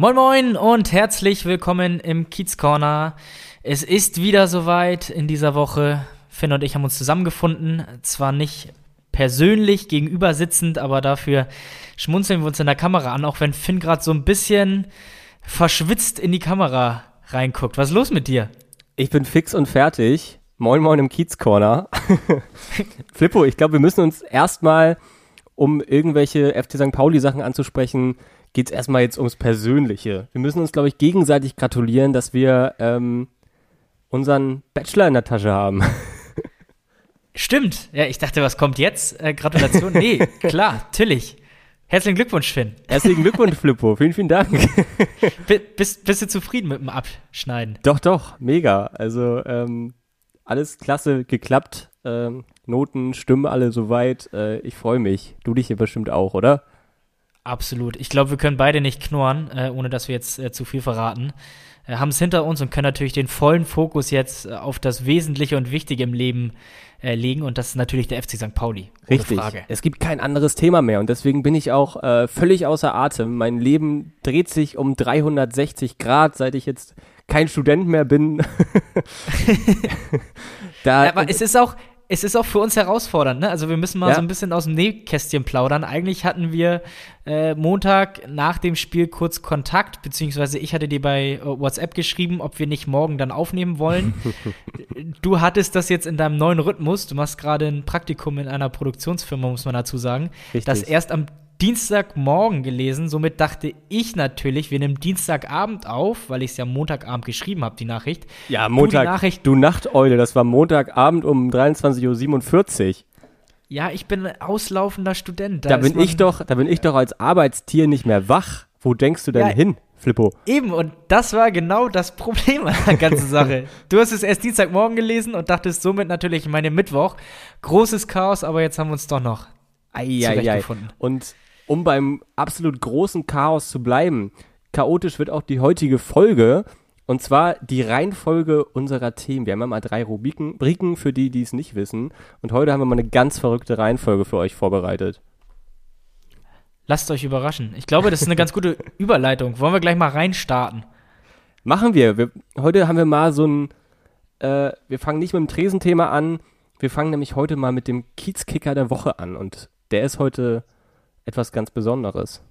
Moin Moin und herzlich willkommen im Kiez Corner. Es ist wieder soweit in dieser Woche. Finn und ich haben uns zusammengefunden. Zwar nicht persönlich gegenüber sitzend, aber dafür schmunzeln wir uns in der Kamera an, auch wenn Finn gerade so ein bisschen verschwitzt in die Kamera reinguckt. Was ist los mit dir? Ich bin fix und fertig. Moin Moin im Kiez Corner. Flippo, ich glaube, wir müssen uns erstmal, um irgendwelche FC St. Pauli Sachen anzusprechen, geht es erstmal jetzt ums Persönliche. Wir müssen uns, glaube ich, gegenseitig gratulieren, dass wir ähm, unseren Bachelor in der Tasche haben. Stimmt. Ja, ich dachte, was kommt jetzt? Äh, Gratulation? Nee, klar, natürlich. Herzlichen Glückwunsch, Finn. Herzlichen Glückwunsch, Flippo. Vielen, vielen Dank. bist, bist du zufrieden mit dem Abschneiden? Doch, doch, mega. Also ähm, alles klasse geklappt. Ähm, Noten, Stimmen alle soweit. Äh, ich freue mich. Du dich hier bestimmt auch, oder? Absolut. Ich glaube, wir können beide nicht knurren, äh, ohne dass wir jetzt äh, zu viel verraten. Äh, Haben es hinter uns und können natürlich den vollen Fokus jetzt äh, auf das Wesentliche und Wichtige im Leben äh, legen. Und das ist natürlich der FC St. Pauli. Richtig. Frage. Es gibt kein anderes Thema mehr. Und deswegen bin ich auch äh, völlig außer Atem. Mein Leben dreht sich um 360 Grad, seit ich jetzt kein Student mehr bin. da, Aber es ist auch, es ist auch für uns herausfordernd, ne? Also wir müssen mal ja. so ein bisschen aus dem Nähkästchen plaudern. Eigentlich hatten wir äh, Montag nach dem Spiel kurz Kontakt, beziehungsweise ich hatte dir bei äh, WhatsApp geschrieben, ob wir nicht morgen dann aufnehmen wollen. du hattest das jetzt in deinem neuen Rhythmus. Du machst gerade ein Praktikum in einer Produktionsfirma, muss man dazu sagen. Richtig. Das erst am Dienstagmorgen gelesen. Somit dachte ich natürlich, wir nehmen Dienstagabend auf, weil ich es ja Montagabend geschrieben habe, die Nachricht. Ja, Montag. Du, Nachricht, du Nachteule, das war Montagabend um 23.47 Uhr. Ja, ich bin auslaufender Student. Da, da bin ich doch, da bin ich doch als Arbeitstier nicht mehr wach. Wo denkst du denn ja, hin, Flippo? Eben, und das war genau das Problem an der ganzen Sache. Du hast es erst Dienstagmorgen gelesen und dachtest somit natürlich, meine Mittwoch. Großes Chaos, aber jetzt haben wir uns doch noch Eieiei. Und um beim absolut großen Chaos zu bleiben, chaotisch wird auch die heutige Folge. Und zwar die Reihenfolge unserer Themen. Wir haben ja mal drei Rubriken, Rubriken für die, die es nicht wissen. Und heute haben wir mal eine ganz verrückte Reihenfolge für euch vorbereitet. Lasst euch überraschen. Ich glaube, das ist eine ganz gute Überleitung. Wollen wir gleich mal reinstarten? Machen wir. wir heute haben wir mal so ein. Äh, wir fangen nicht mit dem Tresenthema an. Wir fangen nämlich heute mal mit dem Kiezkicker der Woche an. Und der ist heute etwas ganz Besonderes.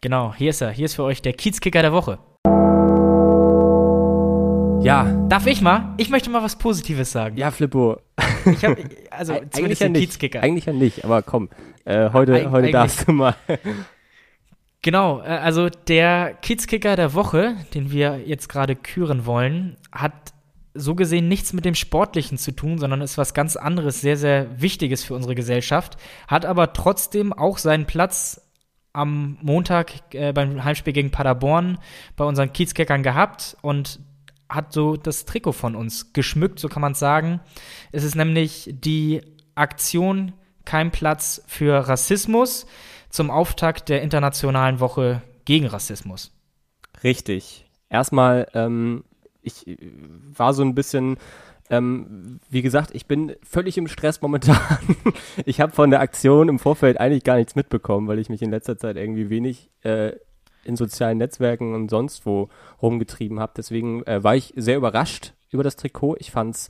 Genau, hier ist er. Hier ist für euch der Kiezkicker der Woche. Ja. Darf ich mal? Ich möchte mal was Positives sagen. Ja, Flippo. Ich hab, also eigentlich ja nicht. Kiezkicker. Eigentlich ja nicht, aber komm, äh, heute, Eig heute darfst du mal. Genau, äh, also der Kiezkicker der Woche, den wir jetzt gerade küren wollen, hat so gesehen nichts mit dem Sportlichen zu tun, sondern ist was ganz anderes, sehr, sehr Wichtiges für unsere Gesellschaft, hat aber trotzdem auch seinen Platz am Montag äh, beim Heimspiel gegen Paderborn bei unseren Kiezkickern gehabt und hat so das Trikot von uns geschmückt, so kann man sagen. Es ist nämlich die Aktion Kein Platz für Rassismus zum Auftakt der Internationalen Woche gegen Rassismus. Richtig. Erstmal ähm, ich äh, war so ein bisschen, ähm, wie gesagt, ich bin völlig im Stress momentan. ich habe von der Aktion im Vorfeld eigentlich gar nichts mitbekommen, weil ich mich in letzter Zeit irgendwie wenig äh, in sozialen Netzwerken und sonst wo rumgetrieben habe. Deswegen äh, war ich sehr überrascht über das Trikot. Ich fand es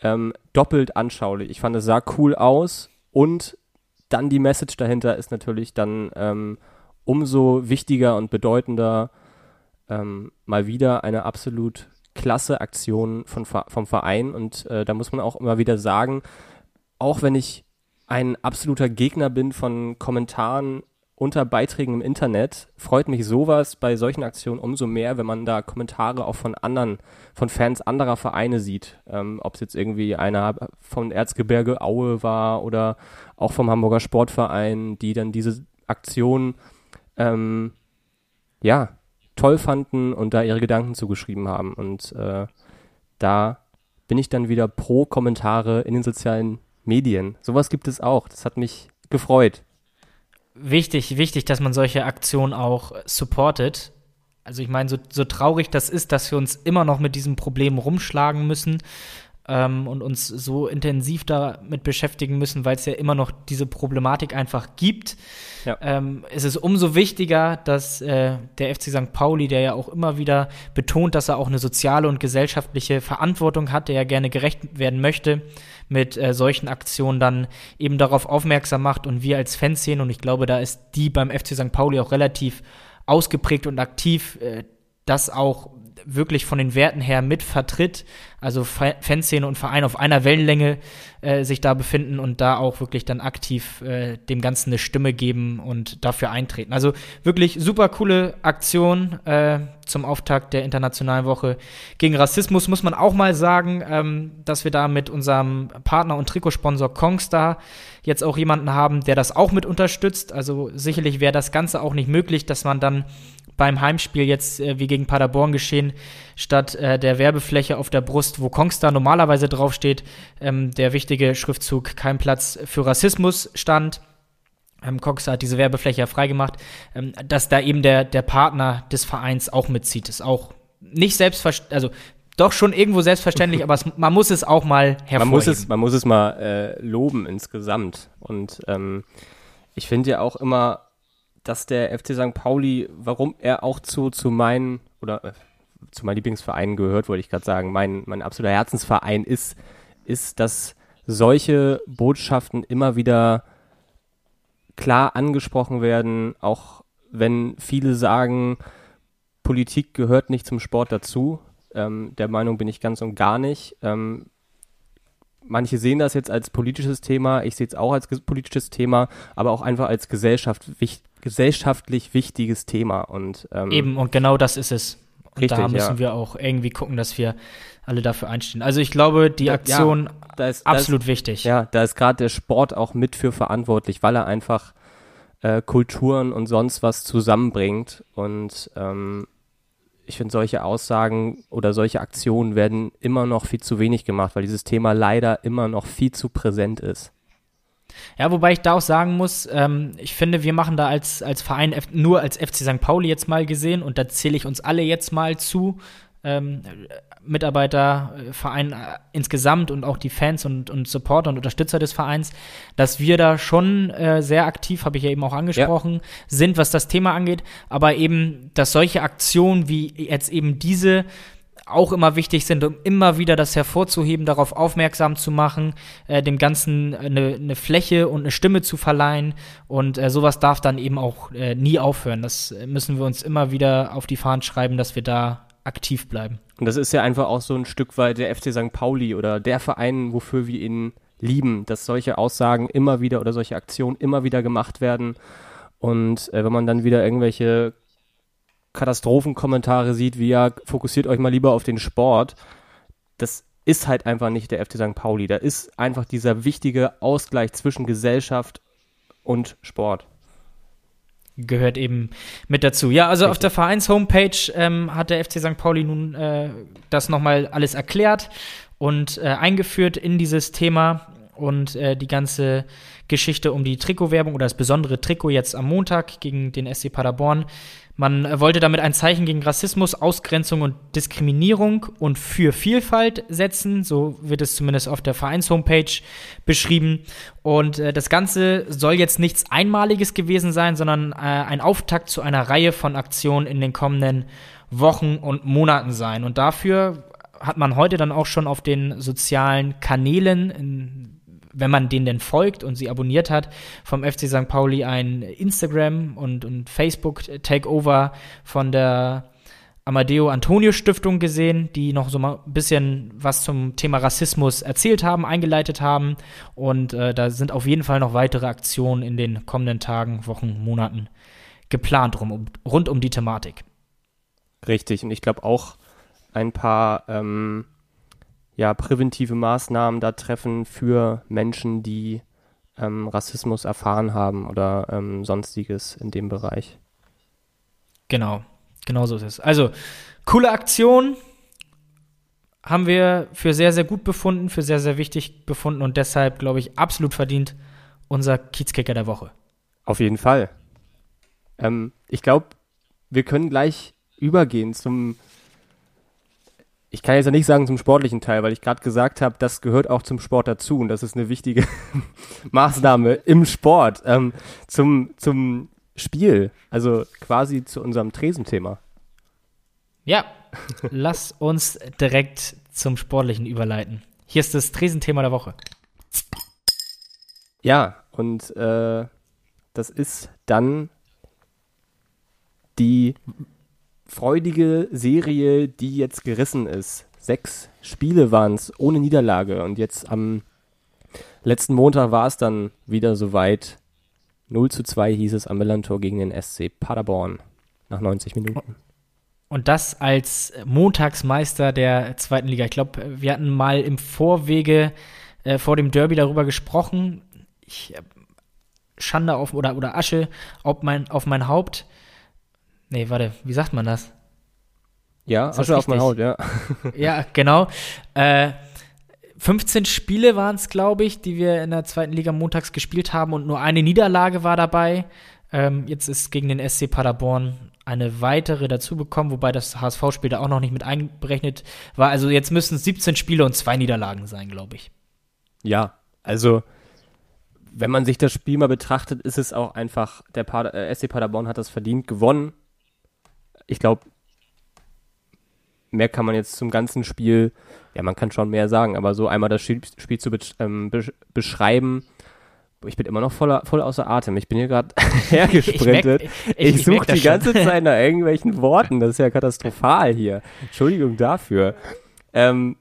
ähm, doppelt anschaulich. Ich fand es sah cool aus und dann die Message dahinter ist natürlich dann ähm, umso wichtiger und bedeutender ähm, mal wieder eine absolut klasse Aktion von, vom Verein und äh, da muss man auch immer wieder sagen, auch wenn ich ein absoluter Gegner bin von Kommentaren unter Beiträgen im Internet, freut mich sowas bei solchen Aktionen umso mehr, wenn man da Kommentare auch von anderen, von Fans anderer Vereine sieht. Ähm, Ob es jetzt irgendwie einer von Erzgebirge Aue war oder auch vom Hamburger Sportverein, die dann diese Aktion ähm, ja, toll fanden und da ihre Gedanken zugeschrieben haben. Und äh, da bin ich dann wieder pro Kommentare in den sozialen Medien. Sowas gibt es auch. Das hat mich gefreut. Wichtig, wichtig, dass man solche Aktionen auch supportet. Also ich meine, so, so traurig das ist, dass wir uns immer noch mit diesem Problem rumschlagen müssen ähm, und uns so intensiv damit beschäftigen müssen, weil es ja immer noch diese Problematik einfach gibt. Ja. Ähm, es ist umso wichtiger, dass äh, der FC St. Pauli, der ja auch immer wieder betont, dass er auch eine soziale und gesellschaftliche Verantwortung hat, der ja gerne gerecht werden möchte, mit äh, solchen Aktionen dann eben darauf aufmerksam macht und wir als Fans sehen, und ich glaube, da ist die beim FC St. Pauli auch relativ ausgeprägt und aktiv, äh, das auch wirklich von den Werten her mit vertritt, also Fanszene und Verein auf einer Wellenlänge äh, sich da befinden und da auch wirklich dann aktiv äh, dem Ganzen eine Stimme geben und dafür eintreten. Also wirklich super coole Aktion äh, zum Auftakt der Internationalen Woche gegen Rassismus, muss man auch mal sagen, ähm, dass wir da mit unserem Partner und Trikotsponsor Kongstar jetzt auch jemanden haben, der das auch mit unterstützt. Also sicherlich wäre das Ganze auch nicht möglich, dass man dann beim Heimspiel jetzt äh, wie gegen Paderborn geschehen, statt äh, der Werbefläche auf der Brust, wo Kongstar normalerweise draufsteht, ähm, der wichtige Schriftzug Kein Platz für Rassismus stand. Ähm, Kongstar hat diese Werbefläche ja freigemacht, ähm, dass da eben der, der Partner des Vereins auch mitzieht. Ist auch nicht selbstverständlich, also doch schon irgendwo selbstverständlich, aber es, man muss es auch mal hervorheben. Man muss es, man muss es mal äh, loben insgesamt. Und ähm, ich finde ja auch immer, dass der FC St. Pauli, warum er auch zu, zu meinen, oder äh, zu meinen Lieblingsvereinen gehört, wollte ich gerade sagen, mein, mein absoluter Herzensverein ist, ist, dass solche Botschaften immer wieder klar angesprochen werden, auch wenn viele sagen, Politik gehört nicht zum Sport dazu. Ähm, der Meinung bin ich ganz und gar nicht. Ähm, manche sehen das jetzt als politisches Thema, ich sehe es auch als politisches Thema, aber auch einfach als Gesellschaft, gesellschaftlich wichtiges Thema. Und, ähm, Eben, und genau das ist es. Und richtig, da müssen ja. wir auch irgendwie gucken, dass wir alle dafür einstehen. Also ich glaube, die Aktion ja, da ist, absolut da ist, wichtig. Ja, da ist gerade der Sport auch mit für verantwortlich, weil er einfach äh, Kulturen und sonst was zusammenbringt. Und ähm, ich finde, solche Aussagen oder solche Aktionen werden immer noch viel zu wenig gemacht, weil dieses Thema leider immer noch viel zu präsent ist. Ja, wobei ich da auch sagen muss, ähm, ich finde, wir machen da als, als Verein nur als FC St. Pauli jetzt mal gesehen und da zähle ich uns alle jetzt mal zu. Ähm, Mitarbeiter, äh, Verein äh, insgesamt und auch die Fans und, und Supporter und Unterstützer des Vereins, dass wir da schon äh, sehr aktiv, habe ich ja eben auch angesprochen, ja. sind, was das Thema angeht, aber eben, dass solche Aktionen wie jetzt eben diese auch immer wichtig sind, um immer wieder das hervorzuheben, darauf aufmerksam zu machen, äh, dem Ganzen eine, eine, Fläche und eine Stimme zu verleihen. Und äh, sowas darf dann eben auch äh, nie aufhören. Das müssen wir uns immer wieder auf die Fahnen schreiben, dass wir da aktiv bleiben. Und das ist ja einfach auch so ein Stück weit der FC St. Pauli oder der Verein, wofür wir ihn lieben, dass solche Aussagen immer wieder oder solche Aktionen immer wieder gemacht werden. Und äh, wenn man dann wieder irgendwelche Katastrophenkommentare sieht, wie ja, fokussiert euch mal lieber auf den Sport. Das ist halt einfach nicht der FC St. Pauli. Da ist einfach dieser wichtige Ausgleich zwischen Gesellschaft und Sport. Gehört eben mit dazu. Ja, also Richtig. auf der Vereins-Homepage ähm, hat der FC St. Pauli nun äh, das nochmal alles erklärt und äh, eingeführt in dieses Thema und äh, die ganze Geschichte um die Trikotwerbung oder das besondere Trikot jetzt am Montag gegen den SC Paderborn man wollte damit ein Zeichen gegen Rassismus, Ausgrenzung und Diskriminierung und für Vielfalt setzen. So wird es zumindest auf der Vereins-Homepage beschrieben. Und äh, das Ganze soll jetzt nichts Einmaliges gewesen sein, sondern äh, ein Auftakt zu einer Reihe von Aktionen in den kommenden Wochen und Monaten sein. Und dafür hat man heute dann auch schon auf den sozialen Kanälen in wenn man denen denn folgt und sie abonniert hat, vom FC St. Pauli ein Instagram und, und Facebook-Takeover von der Amadeo Antonio Stiftung gesehen, die noch so mal ein bisschen was zum Thema Rassismus erzählt haben, eingeleitet haben. Und äh, da sind auf jeden Fall noch weitere Aktionen in den kommenden Tagen, Wochen, Monaten geplant rum, um, rund um die Thematik. Richtig, und ich glaube auch ein paar ähm, ja, präventive Maßnahmen da treffen für Menschen, die ähm, Rassismus erfahren haben oder ähm, sonstiges in dem Bereich. Genau, genau so ist es. Also, coole Aktion. Haben wir für sehr, sehr gut befunden, für sehr, sehr wichtig befunden und deshalb, glaube ich, absolut verdient unser Kiezkicker der Woche. Auf jeden Fall. Ähm, ich glaube, wir können gleich übergehen zum, ich kann jetzt ja nicht sagen zum sportlichen Teil, weil ich gerade gesagt habe, das gehört auch zum Sport dazu und das ist eine wichtige Maßnahme im Sport, ähm, zum, zum Spiel, also quasi zu unserem Tresenthema. Ja, lass uns direkt zum Sportlichen überleiten. Hier ist das Tresenthema der Woche. Ja, und äh, das ist dann die freudige Serie, die jetzt gerissen ist. Sechs Spiele waren es ohne Niederlage und jetzt am letzten Montag war es dann wieder soweit. 0 zu 2 hieß es am Millantor gegen den SC Paderborn nach 90 Minuten. Und das als Montagsmeister der zweiten Liga. Ich glaube, wir hatten mal im Vorwege äh, vor dem Derby darüber gesprochen. Ich, äh, Schande auf oder, oder Asche auf mein, auf mein Haupt. Nee, warte, wie sagt man das? Ja, Asche auf mein Haut, ja. ja, genau. Äh, 15 Spiele waren es, glaube ich, die wir in der zweiten Liga montags gespielt haben und nur eine Niederlage war dabei. Ähm, jetzt ist gegen den SC Paderborn eine weitere dazu bekommen, wobei das HSV-Spiel da auch noch nicht mit einberechnet war. Also jetzt müssen es 17 Spiele und zwei Niederlagen sein, glaube ich. Ja, also wenn man sich das Spiel mal betrachtet, ist es auch einfach, der Pader, äh, SC Paderborn hat das verdient gewonnen. Ich glaube, mehr kann man jetzt zum ganzen Spiel, ja, man kann schon mehr sagen, aber so einmal das Spiel, Spiel zu be ähm, be beschreiben, ich bin immer noch voller, voll außer Atem. Ich bin hier gerade hergesprintet. Ich, ich, ich suche die ganze Zeit nach irgendwelchen Worten. Das ist ja katastrophal hier. Entschuldigung dafür. Ähm,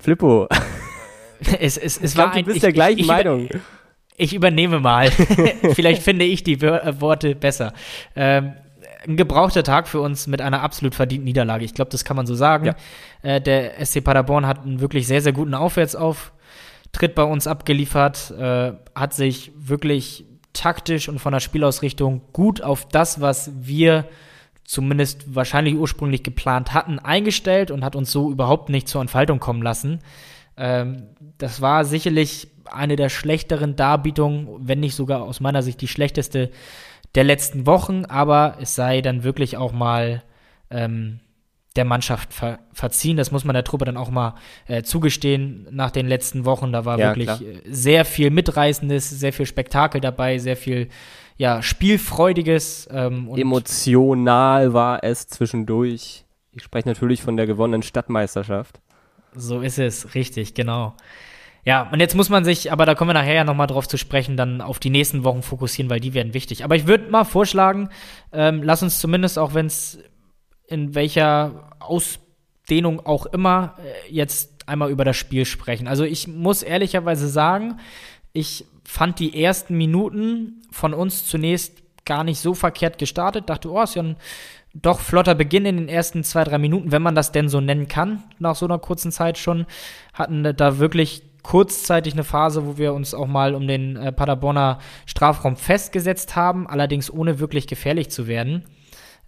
Flippo. Es, es, es ich glaub, war ein, du bist ich, der gleichen ich, Meinung. Ich übernehme mal. Vielleicht finde ich die Worte besser. Ähm, ein gebrauchter Tag für uns mit einer absolut verdienten Niederlage. Ich glaube, das kann man so sagen. Ja. Äh, der SC Paderborn hat einen wirklich sehr, sehr guten Aufwärtsauftritt bei uns abgeliefert, äh, hat sich wirklich taktisch und von der Spielausrichtung gut auf das, was wir zumindest wahrscheinlich ursprünglich geplant hatten, eingestellt und hat uns so überhaupt nicht zur Entfaltung kommen lassen. Ähm, das war sicherlich eine der schlechteren Darbietungen, wenn nicht sogar aus meiner Sicht die schlechteste der letzten Wochen, aber es sei dann wirklich auch mal ähm, der Mannschaft ver verziehen. Das muss man der Truppe dann auch mal äh, zugestehen nach den letzten Wochen. Da war ja, wirklich klar. Äh, sehr viel Mitreißendes, sehr viel Spektakel dabei, sehr viel ja, Spielfreudiges. Ähm, Emotional war es zwischendurch. Ich spreche natürlich von der gewonnenen Stadtmeisterschaft. So ist es, richtig, genau. Ja, und jetzt muss man sich, aber da kommen wir nachher ja nochmal drauf zu sprechen, dann auf die nächsten Wochen fokussieren, weil die werden wichtig. Aber ich würde mal vorschlagen, ähm, lass uns zumindest, auch wenn es in welcher Ausdehnung auch immer, äh, jetzt einmal über das Spiel sprechen. Also ich muss ehrlicherweise sagen, ich fand die ersten Minuten von uns zunächst gar nicht so verkehrt gestartet. Dachte, oh, ist ja ein doch flotter Beginn in den ersten zwei, drei Minuten, wenn man das denn so nennen kann, nach so einer kurzen Zeit schon. Hatten da wirklich kurzzeitig eine Phase, wo wir uns auch mal um den äh, Paderborner Strafraum festgesetzt haben, allerdings ohne wirklich gefährlich zu werden.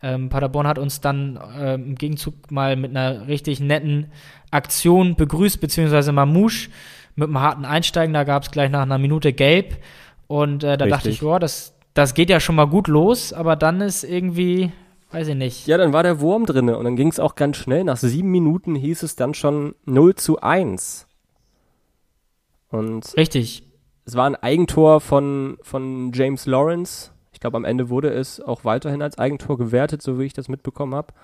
Ähm, Paderborn hat uns dann äh, im Gegenzug mal mit einer richtig netten Aktion begrüßt, beziehungsweise Mamouche mit einem harten Einsteigen. Da gab es gleich nach einer Minute gelb. Und äh, da richtig. dachte ich, boah, das, das geht ja schon mal gut los, aber dann ist irgendwie, weiß ich nicht. Ja, dann war der Wurm drin und dann ging es auch ganz schnell. Nach sieben Minuten hieß es dann schon 0 zu 1. Und Richtig. Es war ein Eigentor von, von James Lawrence. Ich glaube, am Ende wurde es auch weiterhin als Eigentor gewertet, so wie ich das mitbekommen habe.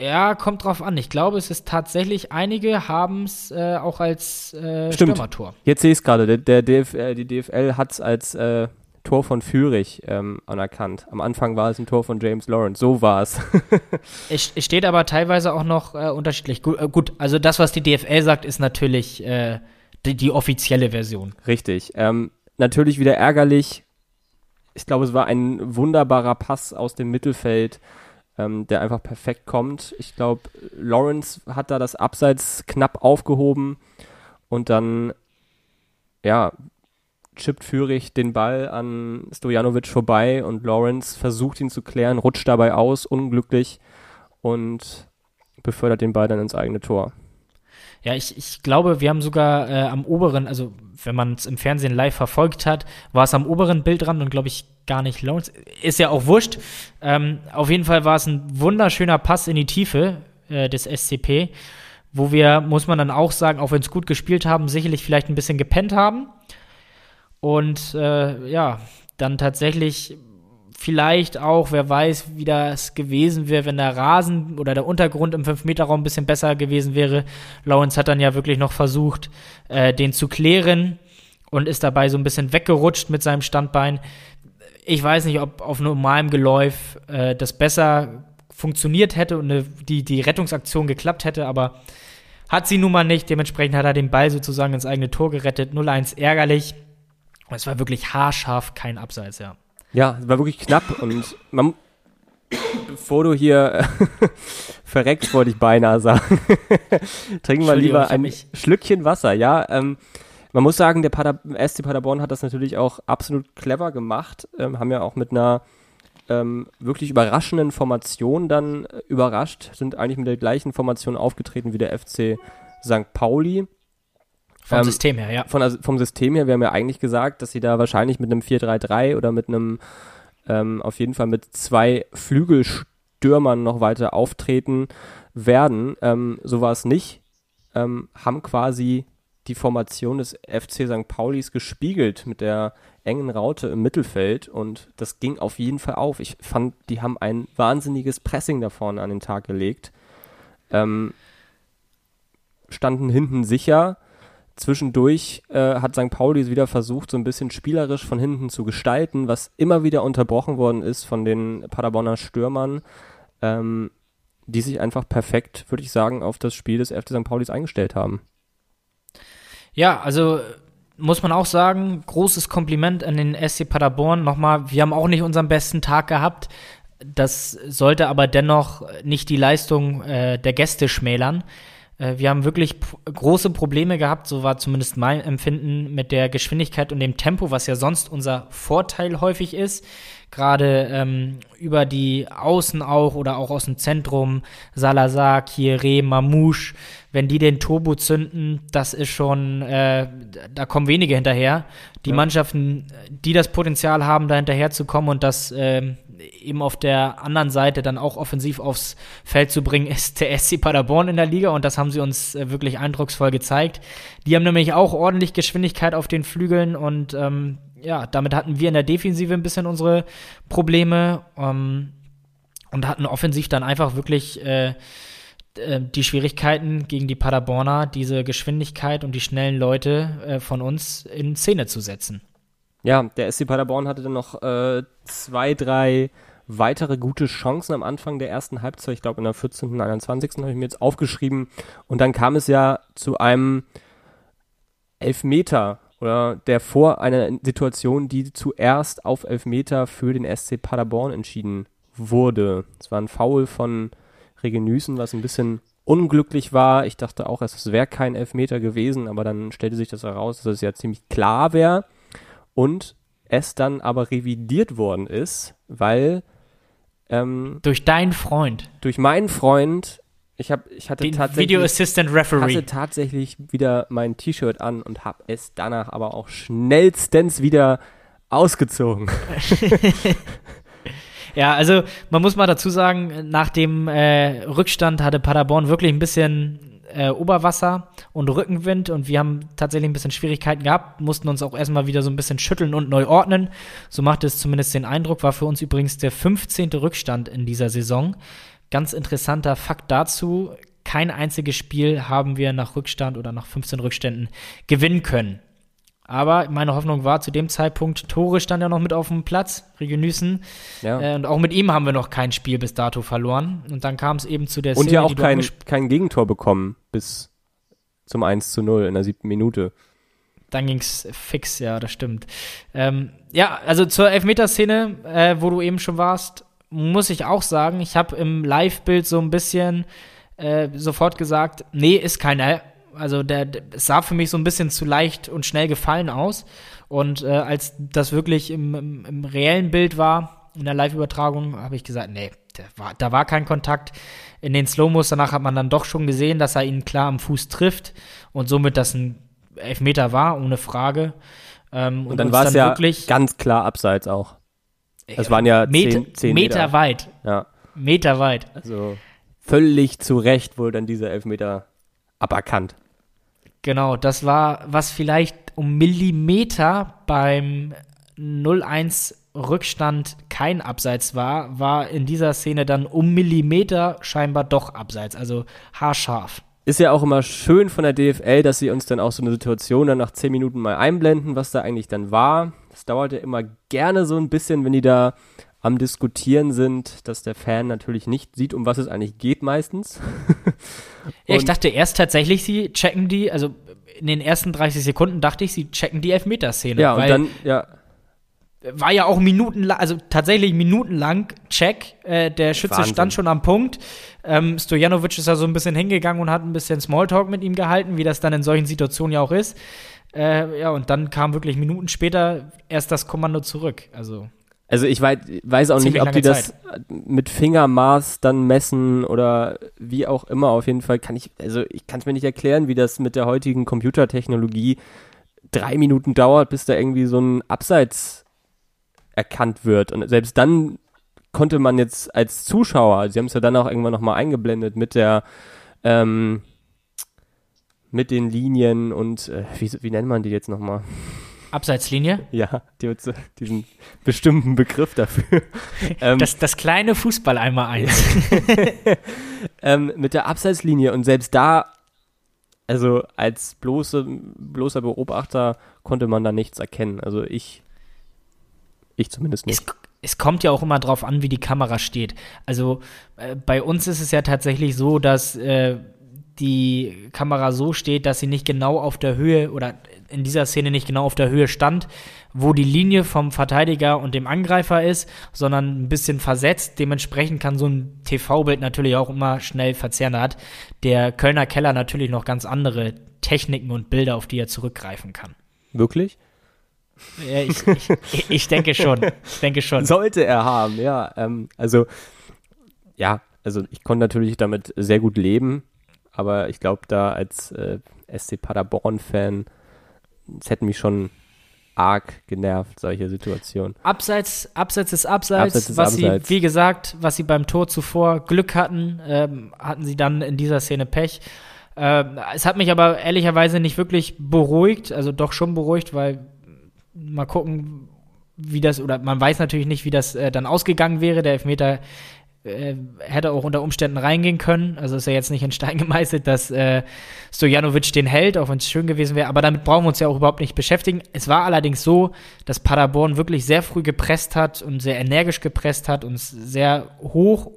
Ja, kommt drauf an. Ich glaube, es ist tatsächlich, einige haben es äh, auch als äh, Stürmertor. Jetzt sehe ich es gerade. Der, der DF, äh, die DFL hat es als äh, Tor von Fürich ähm, anerkannt. Am Anfang war es ein Tor von James Lawrence. So war es. es steht aber teilweise auch noch äh, unterschiedlich. Gut, äh, gut, also das, was die DFL sagt, ist natürlich äh, die, die, offizielle Version. Richtig. Ähm, natürlich wieder ärgerlich. Ich glaube, es war ein wunderbarer Pass aus dem Mittelfeld, ähm, der einfach perfekt kommt. Ich glaube, Lawrence hat da das Abseits knapp aufgehoben und dann ja, chippt Führig den Ball an Stojanovic vorbei und Lawrence versucht ihn zu klären, rutscht dabei aus, unglücklich und befördert den Ball dann ins eigene Tor. Ja, ich, ich glaube, wir haben sogar äh, am oberen, also wenn man es im Fernsehen live verfolgt hat, war es am oberen Bildrand und glaube ich gar nicht Lawrence. Ist ja auch wurscht. Ähm, auf jeden Fall war es ein wunderschöner Pass in die Tiefe äh, des SCP, wo wir, muss man dann auch sagen, auch wenn es gut gespielt haben, sicherlich vielleicht ein bisschen gepennt haben. Und äh, ja, dann tatsächlich vielleicht auch, wer weiß, wie das gewesen wäre, wenn der Rasen oder der Untergrund im 5-Meter-Raum ein bisschen besser gewesen wäre. Lawrence hat dann ja wirklich noch versucht, äh, den zu klären und ist dabei so ein bisschen weggerutscht mit seinem Standbein. Ich weiß nicht, ob auf normalem Geläuf äh, das besser funktioniert hätte und eine, die, die Rettungsaktion geklappt hätte, aber hat sie nun mal nicht. Dementsprechend hat er den Ball sozusagen ins eigene Tor gerettet. 0-1 ärgerlich. Es war wirklich haarscharf kein Abseits, ja. Ja, es war wirklich knapp und man, bevor du hier verreckt, wollte ich beinahe sagen, trinken wir lieber ein Schlückchen Wasser. Ja, ähm, man muss sagen, der Pader SC Paderborn hat das natürlich auch absolut clever gemacht, ähm, haben ja auch mit einer ähm, wirklich überraschenden Formation dann äh, überrascht, sind eigentlich mit der gleichen Formation aufgetreten wie der FC St. Pauli. Vom ähm, System her, ja. Von, also vom System her, wir haben ja eigentlich gesagt, dass sie da wahrscheinlich mit einem 4-3-3 oder mit einem, ähm, auf jeden Fall mit zwei Flügelstürmern noch weiter auftreten werden. Ähm, so war es nicht. Ähm, haben quasi die Formation des FC St. Paulis gespiegelt mit der engen Raute im Mittelfeld und das ging auf jeden Fall auf. Ich fand, die haben ein wahnsinniges Pressing da vorne an den Tag gelegt. Ähm, standen hinten sicher, Zwischendurch äh, hat St. Pauli wieder versucht, so ein bisschen spielerisch von hinten zu gestalten, was immer wieder unterbrochen worden ist von den Paderborner Stürmern, ähm, die sich einfach perfekt, würde ich sagen, auf das Spiel des FC St. Paulis eingestellt haben. Ja, also muss man auch sagen, großes Kompliment an den SC Paderborn. Nochmal, wir haben auch nicht unseren besten Tag gehabt. Das sollte aber dennoch nicht die Leistung äh, der Gäste schmälern. Äh, wir haben wirklich große Probleme gehabt, so war zumindest mein Empfinden mit der Geschwindigkeit und dem Tempo, was ja sonst unser Vorteil häufig ist. Gerade ähm, über die Außen auch oder auch aus dem Zentrum, Salazar, Kieré, Mamouche, wenn die den Turbo zünden, das ist schon, äh, da kommen wenige hinterher. Die ja. Mannschaften, die das Potenzial haben, da hinterher zu kommen und das äh, eben auf der anderen Seite dann auch offensiv aufs Feld zu bringen, ist der SC Paderborn in der Liga und das haben sie uns äh, wirklich eindrucksvoll gezeigt. Die haben nämlich auch ordentlich Geschwindigkeit auf den Flügeln und ähm, ja, damit hatten wir in der Defensive ein bisschen unsere Probleme ähm, und hatten offensiv dann einfach wirklich äh, äh die Schwierigkeiten gegen die Paderborner, diese Geschwindigkeit und die schnellen Leute äh, von uns in Szene zu setzen. Ja, der SC Paderborn hatte dann noch äh, zwei, drei weitere gute Chancen am Anfang der ersten Halbzeit. Ich glaube, in der 14., 21. habe ich mir jetzt aufgeschrieben. Und dann kam es ja zu einem Elfmeter oder der vor einer Situation, die zuerst auf Elfmeter für den SC Paderborn entschieden wurde. Es war ein Foul von Regenüßen, was ein bisschen unglücklich war. Ich dachte auch, es wäre kein Elfmeter gewesen, aber dann stellte sich das heraus, dass es ja ziemlich klar wäre und es dann aber revidiert worden ist, weil ähm, durch deinen Freund, durch meinen Freund, ich habe, ich hatte Den tatsächlich Video Assistant Referee, hatte tatsächlich wieder mein T-Shirt an und habe es danach aber auch schnellstens wieder ausgezogen. ja, also man muss mal dazu sagen, nach dem äh, Rückstand hatte Paderborn wirklich ein bisschen äh, Oberwasser und Rückenwind und wir haben tatsächlich ein bisschen Schwierigkeiten gehabt, mussten uns auch erstmal wieder so ein bisschen schütteln und neu ordnen. So machte es zumindest den Eindruck, war für uns übrigens der 15. Rückstand in dieser Saison. Ganz interessanter Fakt dazu, kein einziges Spiel haben wir nach Rückstand oder nach 15 Rückständen gewinnen können. Aber meine Hoffnung war zu dem Zeitpunkt, Tore stand ja noch mit auf dem Platz, Regenüssen. Ja. Äh, und auch mit ihm haben wir noch kein Spiel bis dato verloren. Und dann kam es eben zu der Szene, Und ja auch kein, kein Gegentor bekommen bis zum 1 zu 0 in der siebten Minute. Dann ging es fix, ja, das stimmt. Ähm, ja, also zur Elfmeterszene, äh, wo du eben schon warst, muss ich auch sagen, ich habe im Live-Bild so ein bisschen äh, sofort gesagt, nee, ist kein Also der, der, es sah für mich so ein bisschen zu leicht und schnell gefallen aus. Und äh, als das wirklich im, im, im reellen Bild war, in der Live-Übertragung, habe ich gesagt, nee, war, da war kein Kontakt. In den Slow-Mos danach hat man dann doch schon gesehen, dass er ihn klar am Fuß trifft und somit das ein Elfmeter war, ohne Frage. Ähm, und, und dann war es ja wirklich ganz klar abseits auch. Es waren ja Meter, zehn, zehn Meter, Meter weit. Ja. Meter weit. Also völlig zu Recht wurde dann dieser Elfmeter aberkannt. Genau, das war, was vielleicht um Millimeter beim 0-1 Rückstand kein Abseits war, war in dieser Szene dann um Millimeter scheinbar doch Abseits, also haarscharf. Ist ja auch immer schön von der DFL, dass sie uns dann auch so eine Situation dann nach 10 Minuten mal einblenden, was da eigentlich dann war. Das dauert ja immer gerne so ein bisschen, wenn die da am Diskutieren sind, dass der Fan natürlich nicht sieht, um was es eigentlich geht meistens. ja, ich dachte erst tatsächlich, sie checken die, also in den ersten 30 Sekunden dachte ich, sie checken die Elfmeterszene. Ja, und dann, ja. War ja auch minutenlang, also tatsächlich minutenlang Check. Äh, der Schütze Wahnsinn. stand schon am Punkt. Ähm, Stojanovic ist da so ein bisschen hingegangen und hat ein bisschen Smalltalk mit ihm gehalten, wie das dann in solchen Situationen ja auch ist. Äh, ja, und dann kam wirklich Minuten später erst das Kommando zurück. Also also ich weiß, weiß auch nicht, ob die das mit Fingermaß dann messen oder wie auch immer. Auf jeden Fall kann ich, also ich kann es mir nicht erklären, wie das mit der heutigen Computertechnologie drei Minuten dauert, bis da irgendwie so ein Abseits erkannt wird. Und selbst dann konnte man jetzt als Zuschauer, sie haben es ja dann auch irgendwann nochmal eingeblendet mit der, ähm, mit den Linien und äh, wie, wie nennt man die jetzt nochmal? Abseitslinie? Ja, die, diesen bestimmten Begriff dafür. ähm, das, das kleine Fußball einmal eins. ähm, mit der Abseitslinie und selbst da, also als bloße, bloßer Beobachter konnte man da nichts erkennen. Also ich, ich zumindest nicht. Es, es kommt ja auch immer drauf an, wie die Kamera steht. Also äh, bei uns ist es ja tatsächlich so, dass äh, die Kamera so steht, dass sie nicht genau auf der Höhe oder in dieser Szene nicht genau auf der Höhe stand, wo die Linie vom Verteidiger und dem Angreifer ist, sondern ein bisschen versetzt. Dementsprechend kann so ein TV-Bild natürlich auch immer schnell verzerren. Da hat der Kölner Keller natürlich noch ganz andere Techniken und Bilder, auf die er zurückgreifen kann. Wirklich? Ja, ich, ich, ich, denke schon. Ich denke schon. Sollte er haben, ja. Ähm, also, ja, also ich konnte natürlich damit sehr gut leben aber ich glaube, da als äh, SC Paderborn-Fan, es hätte mich schon arg genervt, solche Situationen. Abseits, abseits ist abseits, abseits ist was abseits. sie, wie gesagt, was sie beim Tor zuvor Glück hatten, ähm, hatten sie dann in dieser Szene Pech. Ähm, es hat mich aber ehrlicherweise nicht wirklich beruhigt, also doch schon beruhigt, weil mal gucken, wie das, oder man weiß natürlich nicht, wie das äh, dann ausgegangen wäre. Der Elfmeter äh, hätte auch unter Umständen reingehen können. Also ist ja jetzt nicht in Stein gemeißelt, dass äh, Stojanovic den hält, auch wenn es schön gewesen wäre. Aber damit brauchen wir uns ja auch überhaupt nicht beschäftigen. Es war allerdings so, dass Paderborn wirklich sehr früh gepresst hat und sehr energisch gepresst hat und sehr hoch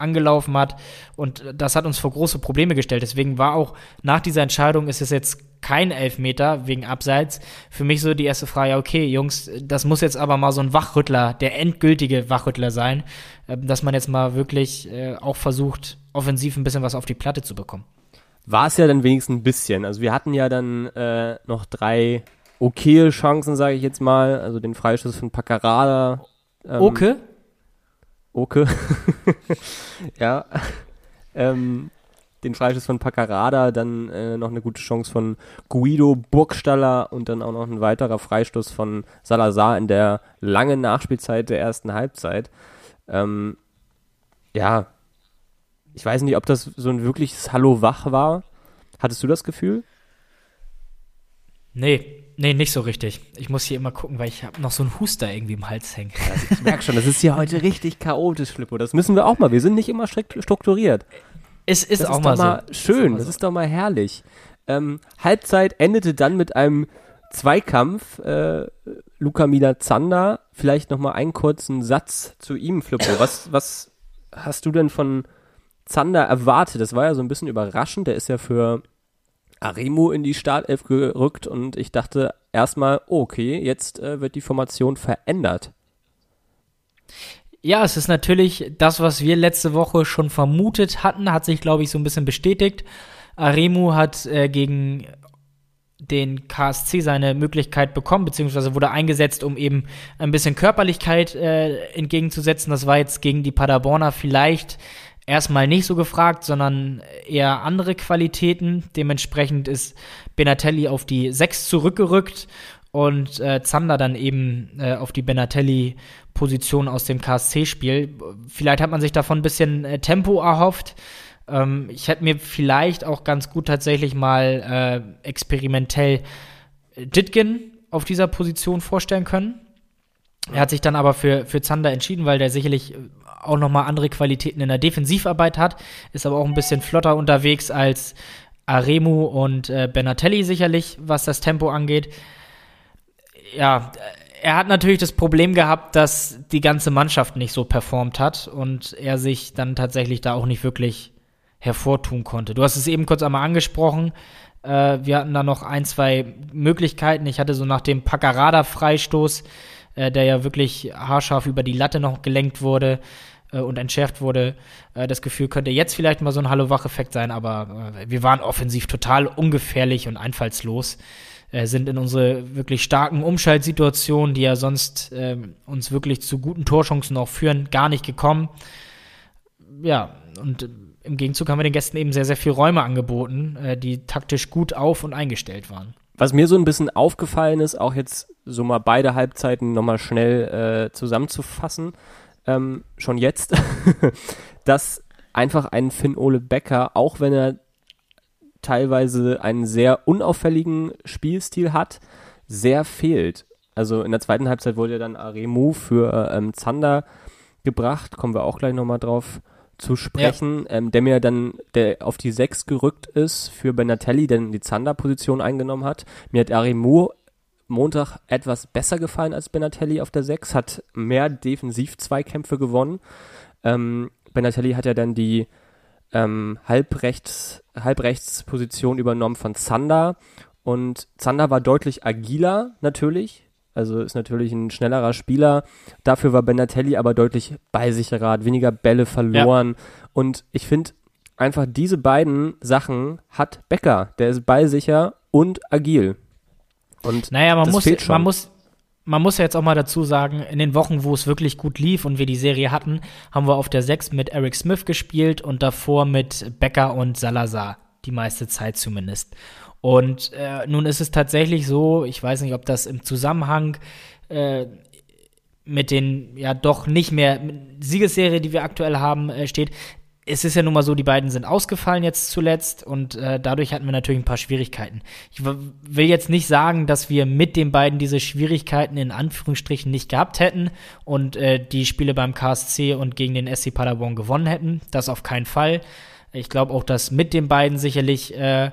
angelaufen hat. Und das hat uns vor große Probleme gestellt. Deswegen war auch nach dieser Entscheidung ist es jetzt kein Elfmeter wegen Abseits. Für mich so die erste Frage, okay, Jungs, das muss jetzt aber mal so ein Wachrüttler, der endgültige Wachrüttler sein, äh, dass man jetzt mal wirklich äh, auch versucht, offensiv ein bisschen was auf die Platte zu bekommen. War es ja dann wenigstens ein bisschen. Also wir hatten ja dann äh, noch drei okaye Chancen, sage ich jetzt mal. Also den Freischuss von Paccarada. Ähm, okay. Okay. ja. ähm, den Freischuss von Paccarada, dann äh, noch eine gute Chance von Guido Burgstaller und dann auch noch ein weiterer Freistoß von Salazar in der langen Nachspielzeit der ersten Halbzeit. Ähm, ja, ich weiß nicht, ob das so ein wirkliches Hallo wach war. Hattest du das Gefühl? Nee, nee, nicht so richtig. Ich muss hier immer gucken, weil ich habe noch so einen Huster irgendwie im Hals hängen. Also ich merke schon, das ist hier heute richtig chaotisch, Flippo. Das müssen wir auch mal. Wir sind nicht immer strukturiert. Es ist das auch ist mal, mal so. schön, das ist, das ist doch mal herrlich. Ähm, Halbzeit endete dann mit einem Zweikampf. Äh, Luca Mila Zander, vielleicht noch mal einen kurzen Satz zu ihm, Flippo. Was, was hast du denn von Zander erwartet? Das war ja so ein bisschen überraschend. Der ist ja für Aremo in die Startelf gerückt und ich dachte erstmal, okay, jetzt äh, wird die Formation verändert. Ja, es ist natürlich das, was wir letzte Woche schon vermutet hatten, hat sich, glaube ich, so ein bisschen bestätigt. Aremu hat äh, gegen den KSC seine Möglichkeit bekommen, beziehungsweise wurde eingesetzt, um eben ein bisschen Körperlichkeit äh, entgegenzusetzen. Das war jetzt gegen die Paderborner vielleicht erstmal nicht so gefragt, sondern eher andere Qualitäten. Dementsprechend ist Benatelli auf die 6 zurückgerückt und äh, Zander dann eben äh, auf die Benatelli-Position aus dem KSC-Spiel. Vielleicht hat man sich davon ein bisschen äh, Tempo erhofft. Ähm, ich hätte mir vielleicht auch ganz gut tatsächlich mal äh, experimentell Ditgen auf dieser Position vorstellen können. Er hat sich dann aber für, für Zander entschieden, weil der sicherlich auch nochmal andere Qualitäten in der Defensivarbeit hat, ist aber auch ein bisschen flotter unterwegs als Aremu und äh, Benatelli sicherlich, was das Tempo angeht. Ja, er hat natürlich das Problem gehabt, dass die ganze Mannschaft nicht so performt hat und er sich dann tatsächlich da auch nicht wirklich hervortun konnte. Du hast es eben kurz einmal angesprochen. Äh, wir hatten da noch ein, zwei Möglichkeiten. Ich hatte so nach dem Paccarada-Freistoß, äh, der ja wirklich haarscharf über die Latte noch gelenkt wurde äh, und entschärft wurde, äh, das Gefühl, könnte jetzt vielleicht mal so ein Hallo-Wach-Effekt sein, aber äh, wir waren offensiv total ungefährlich und einfallslos äh, sind in unsere wirklich starken Umschaltsituationen, die ja sonst äh, uns wirklich zu guten Torchancen auch führen, gar nicht gekommen. Ja, und im Gegenzug haben wir den Gästen eben sehr, sehr viel Räume angeboten, äh, die taktisch gut auf und eingestellt waren. Was mir so ein bisschen aufgefallen ist, auch jetzt so mal beide Halbzeiten nochmal schnell äh, zusammenzufassen, ähm, schon jetzt, dass einfach ein Finn-Ole Becker, auch wenn er teilweise einen sehr unauffälligen Spielstil hat, sehr fehlt. Also in der zweiten Halbzeit wurde dann Aremu für ähm, Zander gebracht, kommen wir auch gleich nochmal drauf zu sprechen, ja. ähm, der mir dann der auf die 6 gerückt ist für Benatelli, der die Zander-Position eingenommen hat. Mir hat Arimu Montag etwas besser gefallen als Benatelli auf der 6, hat mehr Defensiv-Zweikämpfe gewonnen. Ähm, Benatelli hat ja dann die ähm, Halbrechts, Halbrechtsposition übernommen von Zander und Zander war deutlich agiler natürlich, also ist natürlich ein schnellerer Spieler. Dafür war Benatelli aber deutlich beisicherer, hat weniger Bälle verloren. Ja. Und ich finde einfach diese beiden Sachen hat Becker. Der ist beisicher und agil. Und naja, man muss, man muss, man muss ja jetzt auch mal dazu sagen, in den Wochen, wo es wirklich gut lief und wir die Serie hatten, haben wir auf der 6 mit Eric Smith gespielt und davor mit Becker und Salazar. Die meiste Zeit zumindest. Und äh, nun ist es tatsächlich so, ich weiß nicht, ob das im Zusammenhang äh, mit den ja doch nicht mehr Siegesserie, die wir aktuell haben, äh, steht. Es ist ja nun mal so, die beiden sind ausgefallen jetzt zuletzt und äh, dadurch hatten wir natürlich ein paar Schwierigkeiten. Ich will jetzt nicht sagen, dass wir mit den beiden diese Schwierigkeiten in Anführungsstrichen nicht gehabt hätten und äh, die Spiele beim KSC und gegen den SC Paderborn gewonnen hätten. Das auf keinen Fall. Ich glaube auch, dass mit den beiden sicherlich äh,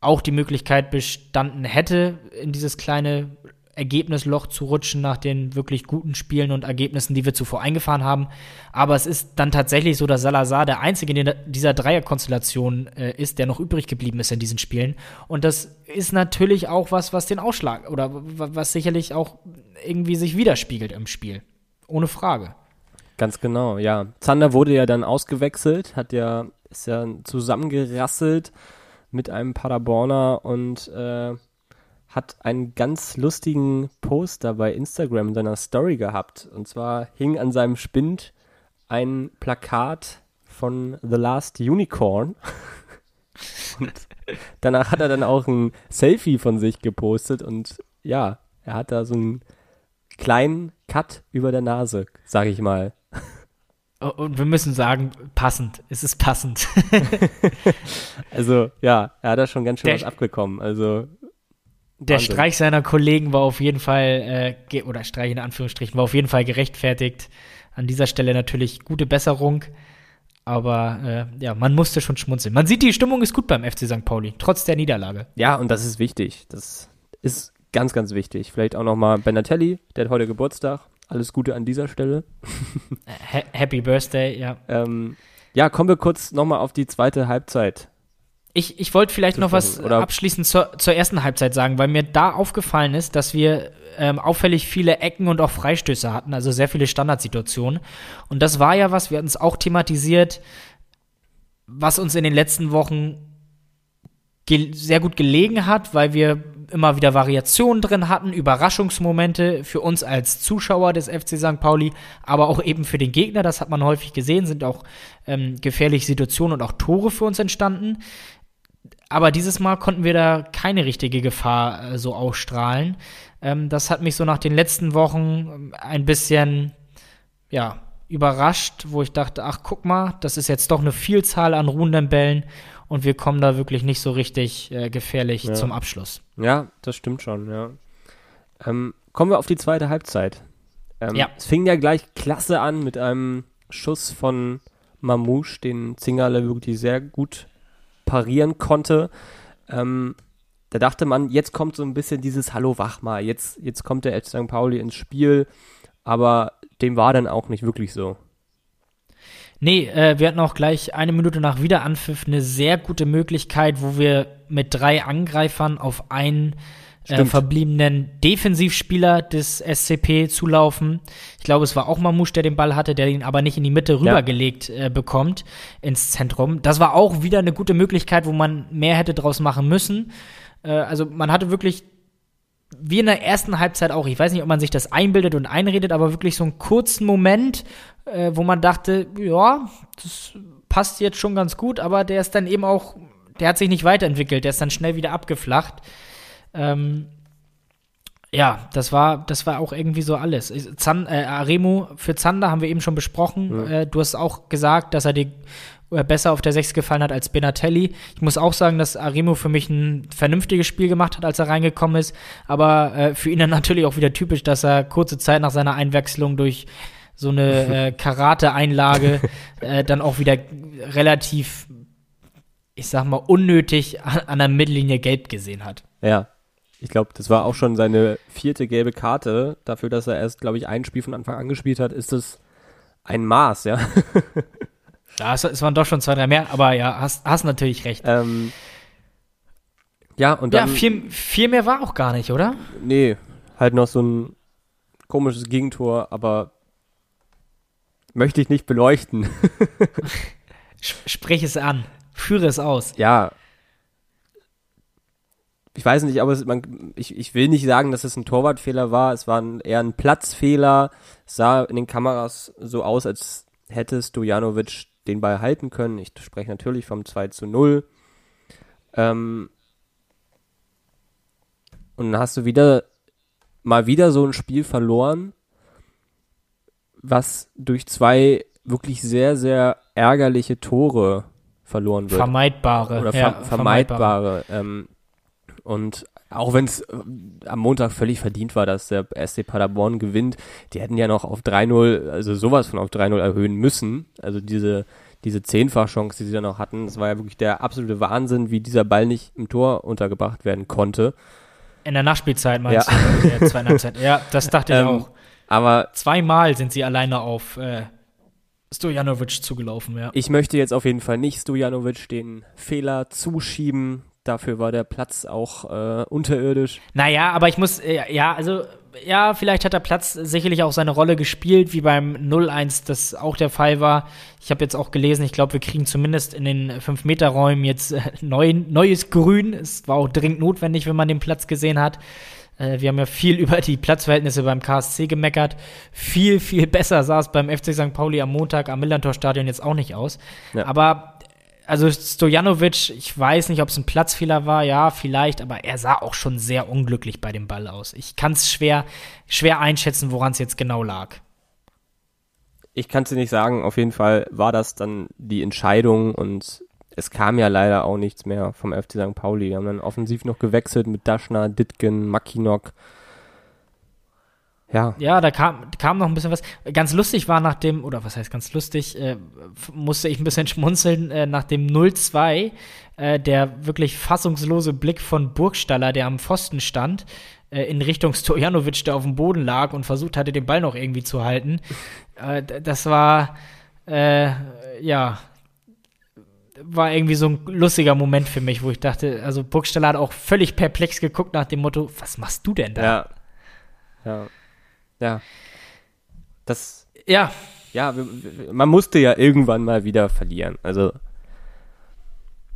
auch die Möglichkeit bestanden hätte, in dieses kleine Ergebnisloch zu rutschen nach den wirklich guten Spielen und Ergebnissen, die wir zuvor eingefahren haben. Aber es ist dann tatsächlich so, dass Salazar der einzige in dieser Dreierkonstellation äh, ist, der noch übrig geblieben ist in diesen Spielen. Und das ist natürlich auch was, was den Ausschlag oder was sicherlich auch irgendwie sich widerspiegelt im Spiel. Ohne Frage. Ganz genau, ja. Zander wurde ja dann ausgewechselt, hat ja, ist ja zusammengerasselt mit einem Paderborner und äh, hat einen ganz lustigen Poster bei Instagram in seiner Story gehabt. Und zwar hing an seinem Spind ein Plakat von The Last Unicorn. und danach hat er dann auch ein Selfie von sich gepostet und ja, er hat da so einen kleinen Cut über der Nase, sag ich mal. Und wir müssen sagen, passend. Es ist passend. also, ja, er hat da schon ganz schön der, was abgekommen. Also. Der Wahnsinn. Streich seiner Kollegen war auf jeden Fall, äh, oder Streich in Anführungsstrichen, war auf jeden Fall gerechtfertigt. An dieser Stelle natürlich gute Besserung. Aber äh, ja, man musste schon schmunzeln. Man sieht, die Stimmung ist gut beim FC St. Pauli, trotz der Niederlage. Ja, und das ist wichtig. Das ist ganz, ganz wichtig. Vielleicht auch nochmal Benatelli, der hat heute Geburtstag. Alles Gute an dieser Stelle. Happy Birthday, ja. Ähm, ja, kommen wir kurz nochmal auf die zweite Halbzeit. Ich, ich wollte vielleicht noch was Oder abschließend zur, zur ersten Halbzeit sagen, weil mir da aufgefallen ist, dass wir ähm, auffällig viele Ecken und auch Freistöße hatten, also sehr viele Standardsituationen. Und das war ja was, wir hatten es auch thematisiert, was uns in den letzten Wochen sehr gut gelegen hat, weil wir immer wieder Variationen drin hatten, Überraschungsmomente für uns als Zuschauer des FC St. Pauli, aber auch eben für den Gegner, das hat man häufig gesehen, sind auch ähm, gefährliche Situationen und auch Tore für uns entstanden. Aber dieses Mal konnten wir da keine richtige Gefahr äh, so ausstrahlen. Ähm, das hat mich so nach den letzten Wochen ähm, ein bisschen, ja, überrascht, wo ich dachte, ach guck mal, das ist jetzt doch eine Vielzahl an ruhenden Bällen und wir kommen da wirklich nicht so richtig äh, gefährlich ja. zum Abschluss. Ja, das stimmt schon, ja. Ähm, kommen wir auf die zweite Halbzeit. Ähm, ja. Es fing ja gleich klasse an mit einem Schuss von Mamouche, den Zingerle wirklich sehr gut parieren konnte. Ähm, da dachte man, jetzt kommt so ein bisschen dieses Hallo Wachmar, jetzt, jetzt kommt der FC St. Pauli ins Spiel, aber dem war dann auch nicht wirklich so. Nee, äh, wir hatten auch gleich eine Minute nach Wiederanpfiff eine sehr gute Möglichkeit, wo wir mit drei Angreifern auf einen äh, verbliebenen Defensivspieler des SCP zulaufen. Ich glaube, es war auch Mamouche, der den Ball hatte, der ihn aber nicht in die Mitte rübergelegt äh, bekommt, ins Zentrum. Das war auch wieder eine gute Möglichkeit, wo man mehr hätte draus machen müssen. Äh, also man hatte wirklich wie in der ersten Halbzeit auch, ich weiß nicht, ob man sich das einbildet und einredet, aber wirklich so einen kurzen Moment, äh, wo man dachte, ja, das passt jetzt schon ganz gut, aber der ist dann eben auch, der hat sich nicht weiterentwickelt, der ist dann schnell wieder abgeflacht. Ähm, ja, das war, das war auch irgendwie so alles. Zan, äh, Aremo für Zander haben wir eben schon besprochen. Ja. Äh, du hast auch gesagt, dass er die äh, besser auf der 6 gefallen hat als Benatelli. Ich muss auch sagen, dass Arimo für mich ein vernünftiges Spiel gemacht hat, als er reingekommen ist. Aber äh, für ihn dann natürlich auch wieder typisch, dass er kurze Zeit nach seiner Einwechslung durch so eine äh, Karate-Einlage äh, dann auch wieder relativ, ich sag mal, unnötig an, an der Mittellinie gelb gesehen hat. Ja. Ich glaube, das war auch schon seine vierte gelbe Karte. Dafür, dass er erst, glaube ich, ein Spiel von Anfang an gespielt hat, ist das ein Maß, ja. Ja, es, es, waren doch schon zwei, drei mehr, aber ja, hast, hast natürlich recht. Ähm, ja, und dann. Ja, viel, viel mehr war auch gar nicht, oder? Nee, halt noch so ein komisches Gegentor, aber möchte ich nicht beleuchten. Sprich es an, führe es aus. Ja. Ich weiß nicht, aber es, man, ich, ich will nicht sagen, dass es ein Torwartfehler war. Es war ein, eher ein Platzfehler. Es sah in den Kameras so aus, als hätte Stojanovic den Ball halten können. Ich spreche natürlich vom 2 zu 0. Ähm, und dann hast du wieder mal wieder so ein Spiel verloren, was durch zwei wirklich sehr, sehr ärgerliche Tore verloren wird. Vermeidbare. Oder ja, vermeidbare. vermeidbare. Ähm, und auch wenn es äh, am Montag völlig verdient war, dass der SC Paderborn gewinnt, die hätten ja noch auf 3-0, also sowas von auf 3-0 erhöhen müssen. Also diese, diese Zehnfachchance, die sie dann noch hatten, das war ja wirklich der absolute Wahnsinn, wie dieser Ball nicht im Tor untergebracht werden konnte. In der Nachspielzeit meinst ja. du? Der zweiten Halbzeit. Ja, das dachte ich ähm, auch. Aber zweimal sind sie alleine auf äh, Stojanovic zugelaufen, ja. Ich möchte jetzt auf jeden Fall nicht Stojanovic den Fehler zuschieben, Dafür war der Platz auch äh, unterirdisch. Naja, aber ich muss, äh, ja, also, ja, vielleicht hat der Platz sicherlich auch seine Rolle gespielt, wie beim 0-1 das auch der Fall war. Ich habe jetzt auch gelesen, ich glaube, wir kriegen zumindest in den 5-Meter-Räumen jetzt äh, neu, neues Grün. Es war auch dringend notwendig, wenn man den Platz gesehen hat. Äh, wir haben ja viel über die Platzverhältnisse beim KSC gemeckert. Viel, viel besser sah es beim FC St. Pauli am Montag am Millantor-Stadion jetzt auch nicht aus. Ja. Aber also Stojanovic, ich weiß nicht, ob es ein Platzfehler war, ja, vielleicht, aber er sah auch schon sehr unglücklich bei dem Ball aus. Ich kann es schwer, schwer einschätzen, woran es jetzt genau lag. Ich kann es dir nicht sagen, auf jeden Fall war das dann die Entscheidung und es kam ja leider auch nichts mehr vom FC St. Pauli. Wir haben dann offensiv noch gewechselt mit Daschner, Ditgen, Makinok. Ja. Ja, da kam, kam noch ein bisschen was. Ganz lustig war nach dem, oder was heißt ganz lustig, äh, musste ich ein bisschen schmunzeln, äh, nach dem 0-2, äh, der wirklich fassungslose Blick von Burgstaller, der am Pfosten stand, äh, in Richtung Stojanovic, der auf dem Boden lag und versucht hatte, den Ball noch irgendwie zu halten. Äh, das war, äh, ja, war irgendwie so ein lustiger Moment für mich, wo ich dachte, also Burgstaller hat auch völlig perplex geguckt nach dem Motto, was machst du denn da? Ja. Ja. Ja. Das. Ja. Ja, man musste ja irgendwann mal wieder verlieren. Also.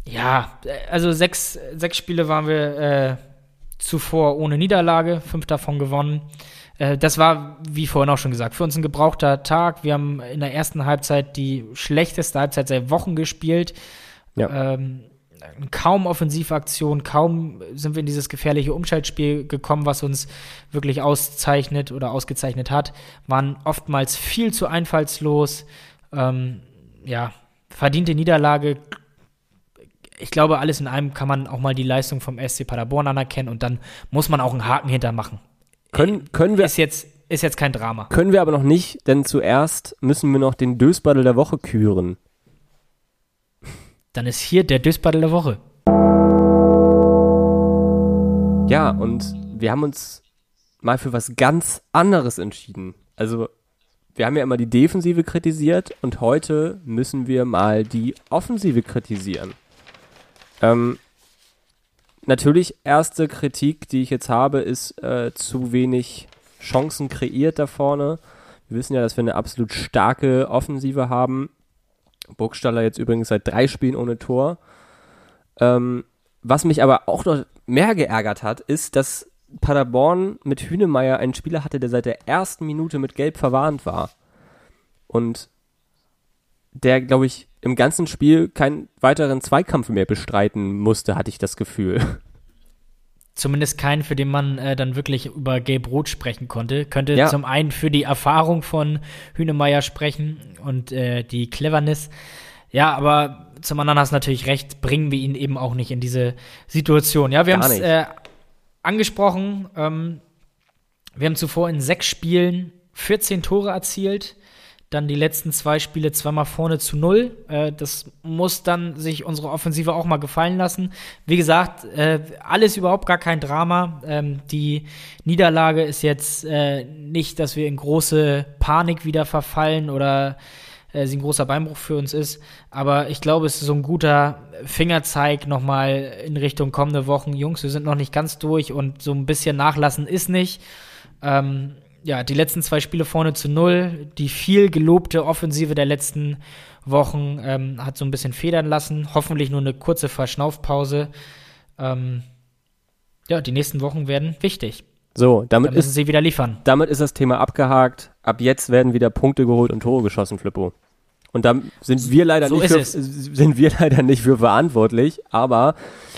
Ja, also sechs, sechs Spiele waren wir äh, zuvor ohne Niederlage, fünf davon gewonnen. Äh, das war, wie vorhin auch schon gesagt, für uns ein gebrauchter Tag. Wir haben in der ersten Halbzeit die schlechteste Halbzeit seit Wochen gespielt. Ja. Ähm, kaum Offensivaktion, kaum sind wir in dieses gefährliche Umschaltspiel gekommen, was uns wirklich auszeichnet oder ausgezeichnet hat, waren oftmals viel zu einfallslos. Ähm, ja, verdiente Niederlage. Ich glaube, alles in allem kann man auch mal die Leistung vom SC Paderborn anerkennen und dann muss man auch einen Haken hintermachen. Können, können wir. Ist jetzt, ist jetzt kein Drama. Können wir aber noch nicht, denn zuerst müssen wir noch den Dösbaddel der Woche küren. Dann ist hier der Dösbaddel der Woche. Ja, und wir haben uns mal für was ganz anderes entschieden. Also, wir haben ja immer die Defensive kritisiert und heute müssen wir mal die Offensive kritisieren. Ähm, natürlich, erste Kritik, die ich jetzt habe, ist äh, zu wenig Chancen kreiert da vorne. Wir wissen ja, dass wir eine absolut starke Offensive haben. Burgstaller jetzt übrigens seit drei Spielen ohne Tor. Ähm, was mich aber auch noch mehr geärgert hat, ist, dass Paderborn mit Hünemeyer einen Spieler hatte, der seit der ersten Minute mit Gelb verwarnt war. Und der, glaube ich, im ganzen Spiel keinen weiteren Zweikampf mehr bestreiten musste, hatte ich das Gefühl. Zumindest keinen, für den man äh, dann wirklich über Gelb-Rot sprechen konnte. Könnte ja. zum einen für die Erfahrung von Hünemeyer sprechen und äh, die Cleverness. Ja, aber zum anderen hast du natürlich recht, bringen wir ihn eben auch nicht in diese Situation. Ja, wir haben es äh, angesprochen. Ähm, wir haben zuvor in sechs Spielen 14 Tore erzielt. Dann die letzten zwei Spiele zweimal vorne zu null. Äh, das muss dann sich unsere Offensive auch mal gefallen lassen. Wie gesagt, äh, alles überhaupt gar kein Drama. Ähm, die Niederlage ist jetzt äh, nicht, dass wir in große Panik wieder verfallen oder äh, sie ein großer Beinbruch für uns ist. Aber ich glaube, es ist so ein guter Fingerzeig nochmal in Richtung kommende Wochen. Jungs, wir sind noch nicht ganz durch und so ein bisschen nachlassen ist nicht. Ähm, ja, die letzten zwei Spiele vorne zu null. Die viel gelobte Offensive der letzten Wochen ähm, hat so ein bisschen federn lassen. Hoffentlich nur eine kurze Verschnaufpause. Ähm, ja, die nächsten Wochen werden wichtig. So, damit müssen ist, sie wieder liefern. Damit ist das Thema abgehakt. Ab jetzt werden wieder Punkte geholt und Tore geschossen, Flippo. Und da sind wir leider so nicht für, sind wir leider nicht für verantwortlich. Aber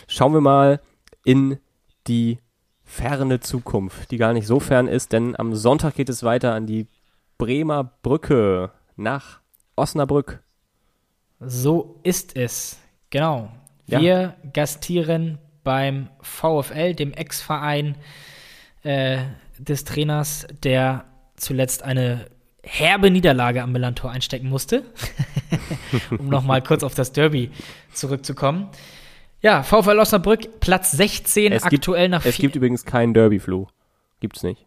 schauen wir mal in die ferne Zukunft, die gar nicht so fern ist, denn am Sonntag geht es weiter an die Bremer Brücke nach Osnabrück. So ist es. Genau. Wir ja. gastieren beim VfL, dem Ex-Verein äh, des Trainers, der zuletzt eine herbe Niederlage am Millantor einstecken musste, um nochmal kurz auf das Derby zurückzukommen. Ja, VfL Osnabrück, Platz 16 es aktuell gibt, nach Es gibt übrigens keinen Derby-Flu. Gibt's nicht.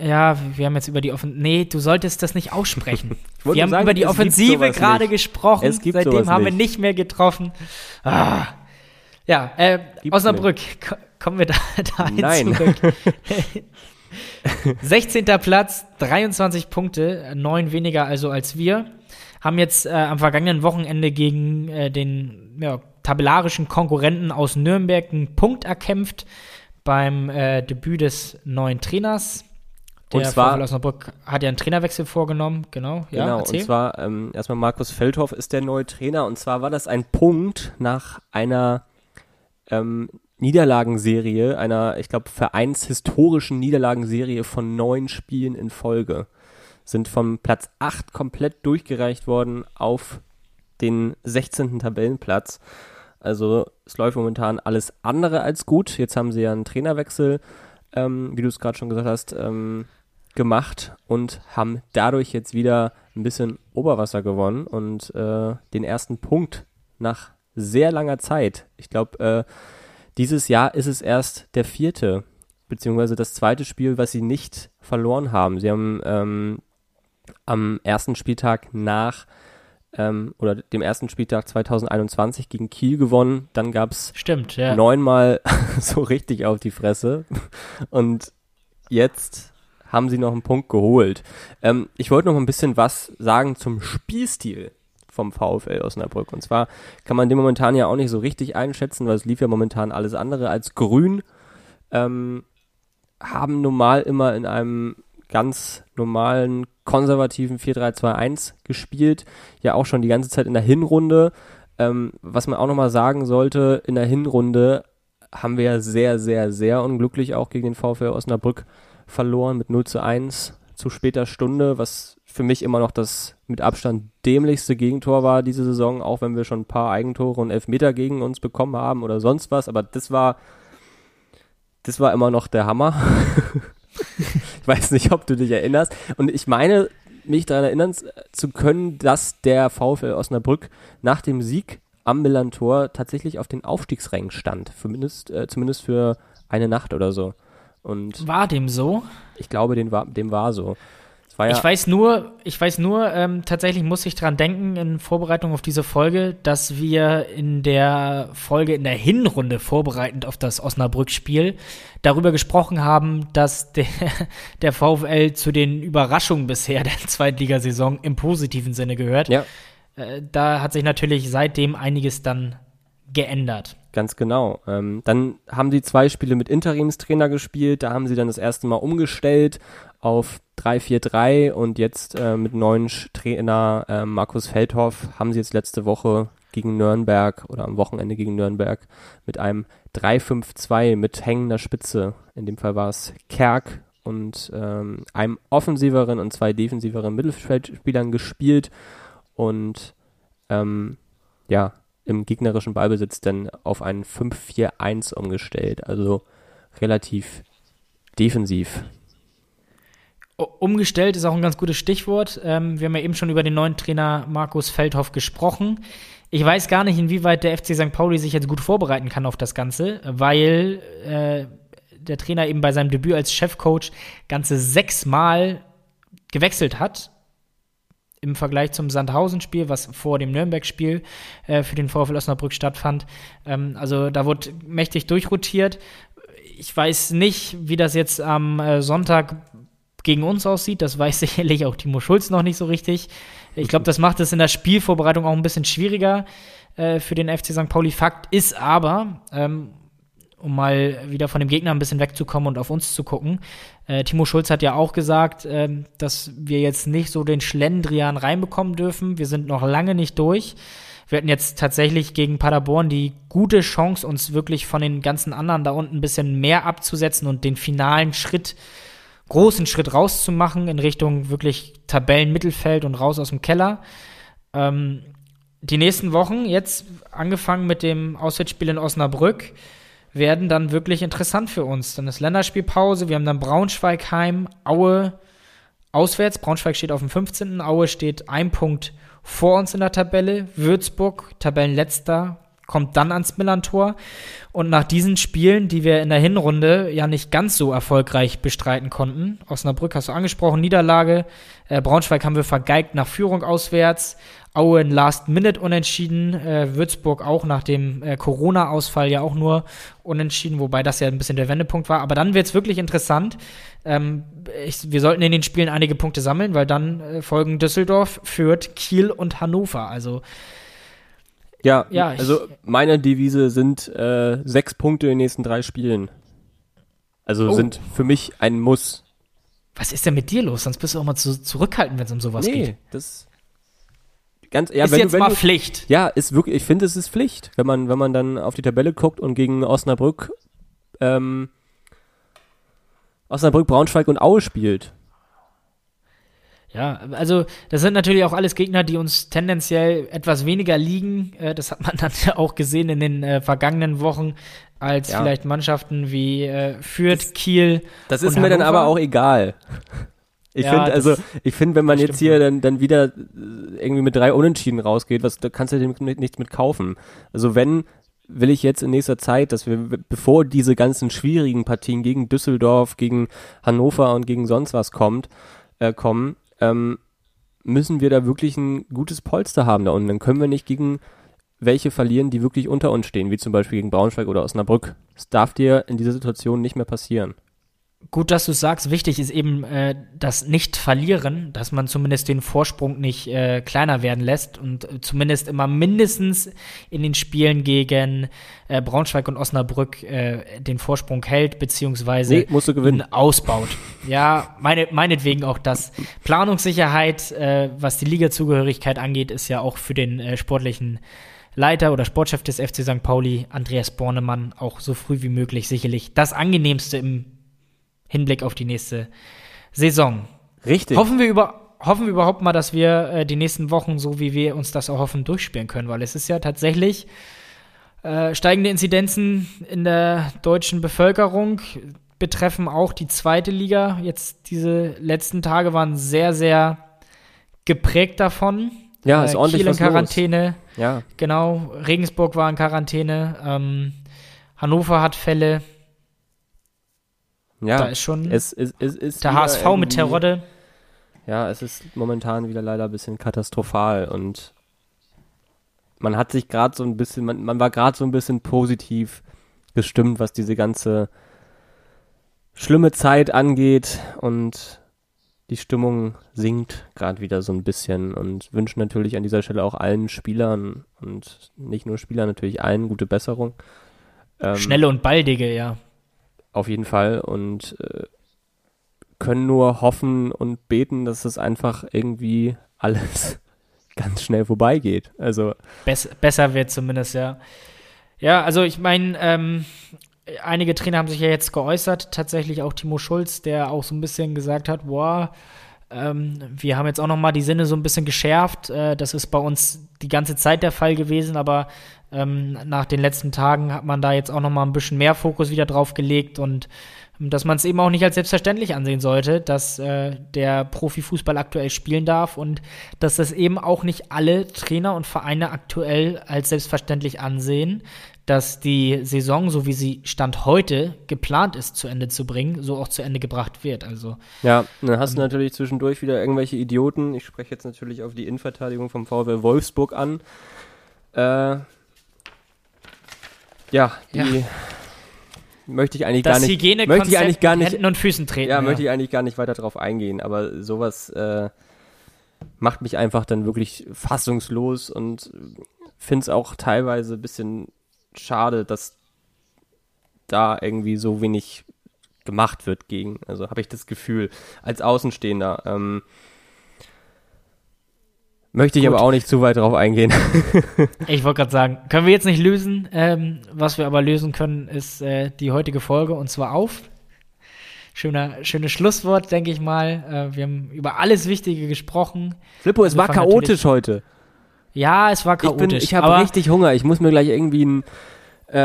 Ja, wir haben jetzt über die Offen Nee, du solltest das nicht aussprechen. wir haben sagen, über die Offensive gerade gesprochen. Es gibt Seitdem haben wir nicht mehr getroffen. Ah. Ja, äh, Osnabrück, kommen wir da dahin Nein. zurück. 16. Platz, 23 Punkte, neun weniger also als wir. Haben jetzt äh, am vergangenen Wochenende gegen äh, den ja, tabellarischen Konkurrenten aus Nürnberg einen Punkt erkämpft beim äh, Debüt des neuen Trainers. Der und zwar, VfL Osnabrück hat ja einen Trainerwechsel vorgenommen, genau. Ja, genau, erzähl. und zwar ähm, erstmal Markus Feldhoff ist der neue Trainer und zwar war das ein Punkt nach einer ähm, Niederlagenserie, einer, ich glaube, vereinshistorischen Niederlagenserie von neun Spielen in Folge. Sind vom Platz 8 komplett durchgereicht worden auf den 16. Tabellenplatz. Also es läuft momentan alles andere als gut. Jetzt haben sie ja einen Trainerwechsel, ähm, wie du es gerade schon gesagt hast, ähm, gemacht und haben dadurch jetzt wieder ein bisschen Oberwasser gewonnen und äh, den ersten Punkt nach sehr langer Zeit. Ich glaube, äh, dieses Jahr ist es erst der vierte, beziehungsweise das zweite Spiel, was sie nicht verloren haben. Sie haben ähm, am ersten Spieltag nach ähm, oder dem ersten Spieltag 2021 gegen Kiel gewonnen. Dann gab es ja. neunmal so richtig auf die Fresse. Und jetzt haben sie noch einen Punkt geholt. Ähm, ich wollte noch ein bisschen was sagen zum Spielstil vom VfL Osnabrück. Und zwar kann man den momentan ja auch nicht so richtig einschätzen, weil es lief ja momentan alles andere als grün. Ähm, haben normal immer in einem ganz normalen, konservativen 4-3-2-1 gespielt. Ja auch schon die ganze Zeit in der Hinrunde. Ähm, was man auch nochmal sagen sollte, in der Hinrunde haben wir ja sehr, sehr, sehr unglücklich auch gegen den VfL Osnabrück verloren mit 0 zu 1 zu später Stunde, was für mich immer noch das mit Abstand dämlichste Gegentor war diese Saison, auch wenn wir schon ein paar Eigentore und Elfmeter gegen uns bekommen haben oder sonst was, aber das war, das war immer noch der Hammer. ich weiß nicht, ob du dich erinnerst. Und ich meine, mich daran erinnern zu können, dass der VfL Osnabrück nach dem Sieg am Millantor tatsächlich auf den Aufstiegsrängen stand. Zumindest, äh, zumindest für eine Nacht oder so. Und war dem so? Ich glaube, dem war, dem war so. Ja ich weiß nur, ich weiß nur, ähm, tatsächlich muss ich dran denken in Vorbereitung auf diese Folge, dass wir in der Folge in der Hinrunde vorbereitend auf das Osnabrück-Spiel darüber gesprochen haben, dass der, der VfL zu den Überraschungen bisher der Zweitligasaison im positiven Sinne gehört. Ja. Äh, da hat sich natürlich seitdem einiges dann geändert. Ganz genau. Ähm, dann haben sie zwei Spiele mit Interimstrainer gespielt. Da haben sie dann das erste Mal umgestellt auf 3-4-3 und jetzt äh, mit neuen Trainer äh, Markus Feldhoff haben sie jetzt letzte Woche gegen Nürnberg oder am Wochenende gegen Nürnberg mit einem 3-5-2 mit hängender Spitze. In dem Fall war es Kerk und ähm, einem offensiveren und zwei defensiveren Mittelfeldspielern gespielt und ähm, ja, im gegnerischen Ballbesitz dann auf einen 5-4-1 umgestellt. Also relativ defensiv. Umgestellt ist auch ein ganz gutes Stichwort. Ähm, wir haben ja eben schon über den neuen Trainer Markus Feldhoff gesprochen. Ich weiß gar nicht, inwieweit der FC St. Pauli sich jetzt gut vorbereiten kann auf das Ganze, weil äh, der Trainer eben bei seinem Debüt als Chefcoach ganze sechsmal gewechselt hat im Vergleich zum Sandhausen-Spiel, was vor dem Nürnberg-Spiel äh, für den VfL Osnabrück stattfand. Ähm, also da wurde mächtig durchrotiert. Ich weiß nicht, wie das jetzt am äh, Sonntag gegen uns aussieht. Das weiß sicherlich auch Timo Schulz noch nicht so richtig. Ich glaube, das macht es in der Spielvorbereitung auch ein bisschen schwieriger äh, für den FC St. Pauli. Fakt ist aber, ähm, um mal wieder von dem Gegner ein bisschen wegzukommen und auf uns zu gucken. Äh, Timo Schulz hat ja auch gesagt, äh, dass wir jetzt nicht so den Schlendrian reinbekommen dürfen. Wir sind noch lange nicht durch. Wir hatten jetzt tatsächlich gegen Paderborn die gute Chance, uns wirklich von den ganzen anderen da unten ein bisschen mehr abzusetzen und den finalen Schritt, großen Schritt rauszumachen in Richtung wirklich Tabellenmittelfeld und raus aus dem Keller. Ähm, die nächsten Wochen, jetzt angefangen mit dem Auswärtsspiel in Osnabrück, werden dann wirklich interessant für uns. Dann ist Länderspielpause, wir haben dann Braunschweig heim, Aue auswärts, Braunschweig steht auf dem 15., Aue steht ein Punkt vor uns in der Tabelle, Würzburg, Tabellenletzter, kommt dann ans Millantor. Und nach diesen Spielen, die wir in der Hinrunde ja nicht ganz so erfolgreich bestreiten konnten, Osnabrück hast du angesprochen, Niederlage, äh, Braunschweig haben wir vergeigt nach Führung auswärts, Aue ein Last-Minute unentschieden, äh, Würzburg auch nach dem äh, Corona-Ausfall ja auch nur unentschieden, wobei das ja ein bisschen der Wendepunkt war. Aber dann wird es wirklich interessant. Ähm, ich, wir sollten in den Spielen einige Punkte sammeln, weil dann äh, folgen Düsseldorf, Fürth, Kiel und Hannover. Also ja, ja also meine Devise sind äh, sechs Punkte in den nächsten drei Spielen. Also oh. sind für mich ein Muss. Was ist denn mit dir los? Sonst bist du auch mal zu, zurückhaltend, wenn es um sowas nee, geht. Nee, das Ganz, ja, ist wenn jetzt du, wenn mal du, Pflicht. Ja, ist wirklich, ich finde, es ist Pflicht, wenn man, wenn man dann auf die Tabelle guckt und gegen Osnabrück, ähm, Osnabrück, Braunschweig und Aue spielt. Ja, also das sind natürlich auch alles Gegner, die uns tendenziell etwas weniger liegen. Äh, das hat man dann auch gesehen in den äh, vergangenen Wochen, als ja. vielleicht Mannschaften wie äh, Fürth, das, Kiel. Das ist mir Hannover. dann aber auch egal. Ich ja, finde, also, ich finde, wenn man jetzt hier dann, dann wieder irgendwie mit drei Unentschieden rausgeht, was, da kannst du dem nichts mit kaufen. Also wenn, will ich jetzt in nächster Zeit, dass wir, bevor diese ganzen schwierigen Partien gegen Düsseldorf, gegen Hannover und gegen sonst was kommt, äh, kommen, ähm, müssen wir da wirklich ein gutes Polster haben da unten. Dann können wir nicht gegen welche verlieren, die wirklich unter uns stehen, wie zum Beispiel gegen Braunschweig oder Osnabrück. Das darf dir in dieser Situation nicht mehr passieren gut, dass du sagst, wichtig ist eben äh, das Nicht-Verlieren, dass man zumindest den Vorsprung nicht äh, kleiner werden lässt und äh, zumindest immer mindestens in den Spielen gegen äh, Braunschweig und Osnabrück äh, den Vorsprung hält, beziehungsweise nee, musst du gewinnen. ausbaut. Ja, meine, meinetwegen auch das. Planungssicherheit, äh, was die Ligazugehörigkeit angeht, ist ja auch für den äh, sportlichen Leiter oder Sportchef des FC St. Pauli, Andreas Bornemann, auch so früh wie möglich sicherlich das angenehmste im Hinblick auf die nächste Saison. Richtig. Hoffen wir über hoffen wir überhaupt mal, dass wir äh, die nächsten Wochen, so wie wir uns das erhoffen, durchspielen können, weil es ist ja tatsächlich äh, steigende Inzidenzen in der deutschen Bevölkerung betreffen auch die zweite Liga. Jetzt diese letzten Tage waren sehr, sehr geprägt davon. Ja, ist äh, ordentlich Kiel in Quarantäne. Los. Ja. Genau. Regensburg war in Quarantäne. Ähm, Hannover hat Fälle. Ja, da ist schon es, es, es ist der HSV mit Terodde. Ja, es ist momentan wieder leider ein bisschen katastrophal und man hat sich gerade so ein bisschen, man, man war gerade so ein bisschen positiv gestimmt, was diese ganze schlimme Zeit angeht und die Stimmung sinkt gerade wieder so ein bisschen und wünschen natürlich an dieser Stelle auch allen Spielern und nicht nur Spielern, natürlich allen gute Besserung. Ähm, Schnelle und baldige, ja. Auf jeden Fall und äh, können nur hoffen und beten, dass es einfach irgendwie alles ganz schnell vorbeigeht. Also Bess besser wird zumindest, ja. Ja, also ich meine, ähm, einige Trainer haben sich ja jetzt geäußert, tatsächlich auch Timo Schulz, der auch so ein bisschen gesagt hat, boah, ähm, wir haben jetzt auch noch mal die Sinne so ein bisschen geschärft. Äh, das ist bei uns die ganze Zeit der Fall gewesen, aber ähm, nach den letzten Tagen hat man da jetzt auch noch mal ein bisschen mehr Fokus wieder drauf gelegt und ähm, dass man es eben auch nicht als selbstverständlich ansehen sollte, dass äh, der Profifußball aktuell spielen darf und dass das eben auch nicht alle Trainer und Vereine aktuell als selbstverständlich ansehen, dass die Saison, so wie sie Stand heute geplant ist, zu Ende zu bringen, so auch zu Ende gebracht wird. Also ja, dann hast du ähm, natürlich zwischendurch wieder irgendwelche Idioten. Ich spreche jetzt natürlich auf die Innenverteidigung vom VfL Wolfsburg an. Äh, ja, die ja. möchte ich eigentlich das gar nicht. möchte ich eigentlich gar nicht. Händen und Füßen treten. Ja, ja, möchte ich eigentlich gar nicht weiter drauf eingehen. Aber sowas äh, macht mich einfach dann wirklich fassungslos und finde es auch teilweise ein bisschen schade, dass da irgendwie so wenig gemacht wird gegen. Also habe ich das Gefühl als Außenstehender. Ähm, Möchte ich Gut. aber auch nicht zu weit drauf eingehen. ich wollte gerade sagen, können wir jetzt nicht lösen. Ähm, was wir aber lösen können, ist äh, die heutige Folge und zwar auf. Schöner, schönes Schlusswort, denke ich mal. Äh, wir haben über alles Wichtige gesprochen. Flippo, es war chaotisch heute. Ja, es war chaotisch. Ich, bin, ich habe richtig Hunger. Ich muss mir gleich irgendwie ein, äh,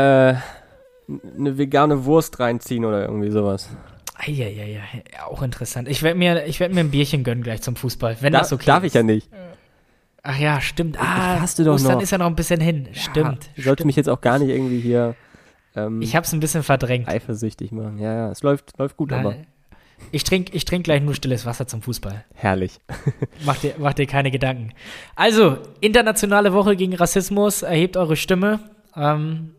eine vegane Wurst reinziehen oder irgendwie sowas. Eieiei, auch interessant. Ich werde mir, werd mir ein Bierchen gönnen gleich zum Fußball, wenn da, das okay Darf ist. ich ja nicht. Ach ja, stimmt. Ah, hast du doch Ostern noch. ist ja noch ein bisschen hin. Ja, stimmt. Ich sollte mich jetzt auch gar nicht irgendwie hier. Ähm, ich hab's ein bisschen verdrängt. Eifersüchtig machen. Ja, ja, es läuft, läuft gut, Nein. aber. Ich trinke ich trink gleich nur stilles Wasser zum Fußball. Herrlich. mach, dir, mach dir keine Gedanken. Also, internationale Woche gegen Rassismus. Erhebt eure Stimme. Ähm,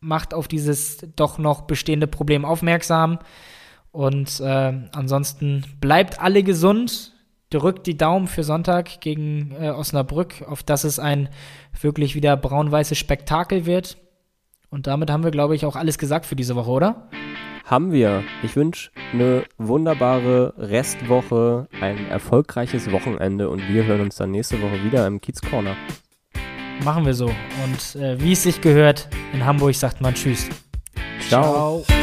macht auf dieses doch noch bestehende Problem aufmerksam. Und äh, ansonsten bleibt alle gesund drückt die Daumen für Sonntag gegen äh, Osnabrück, auf dass es ein wirklich wieder braun-weißes Spektakel wird. Und damit haben wir, glaube ich, auch alles gesagt für diese Woche, oder? Haben wir. Ich wünsche eine wunderbare Restwoche, ein erfolgreiches Wochenende und wir hören uns dann nächste Woche wieder im Kiez Corner. Machen wir so. Und äh, wie es sich gehört, in Hamburg sagt man Tschüss. Ciao. Ciao.